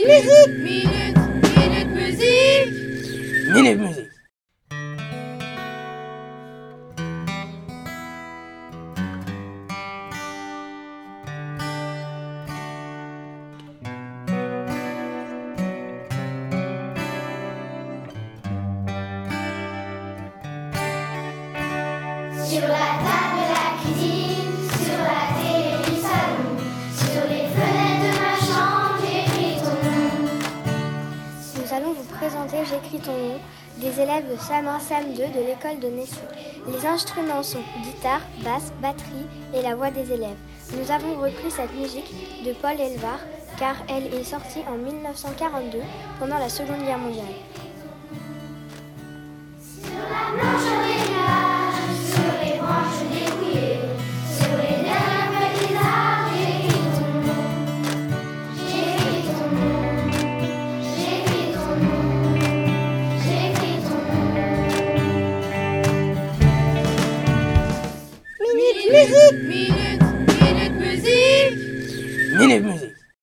Minute, minute, minute musique. Minute Musique. Sur la vous présenter J'écris ton nom des élèves de Sam1 Sam 2 de l'école de Nessou. Les instruments sont guitare, basse, batterie et la voix des élèves. Nous avons repris cette musique de Paul Elvar car elle est sortie en 1942 pendant la Seconde Guerre mondiale. Nom. Minute, minute, minute musique. Minute Musique.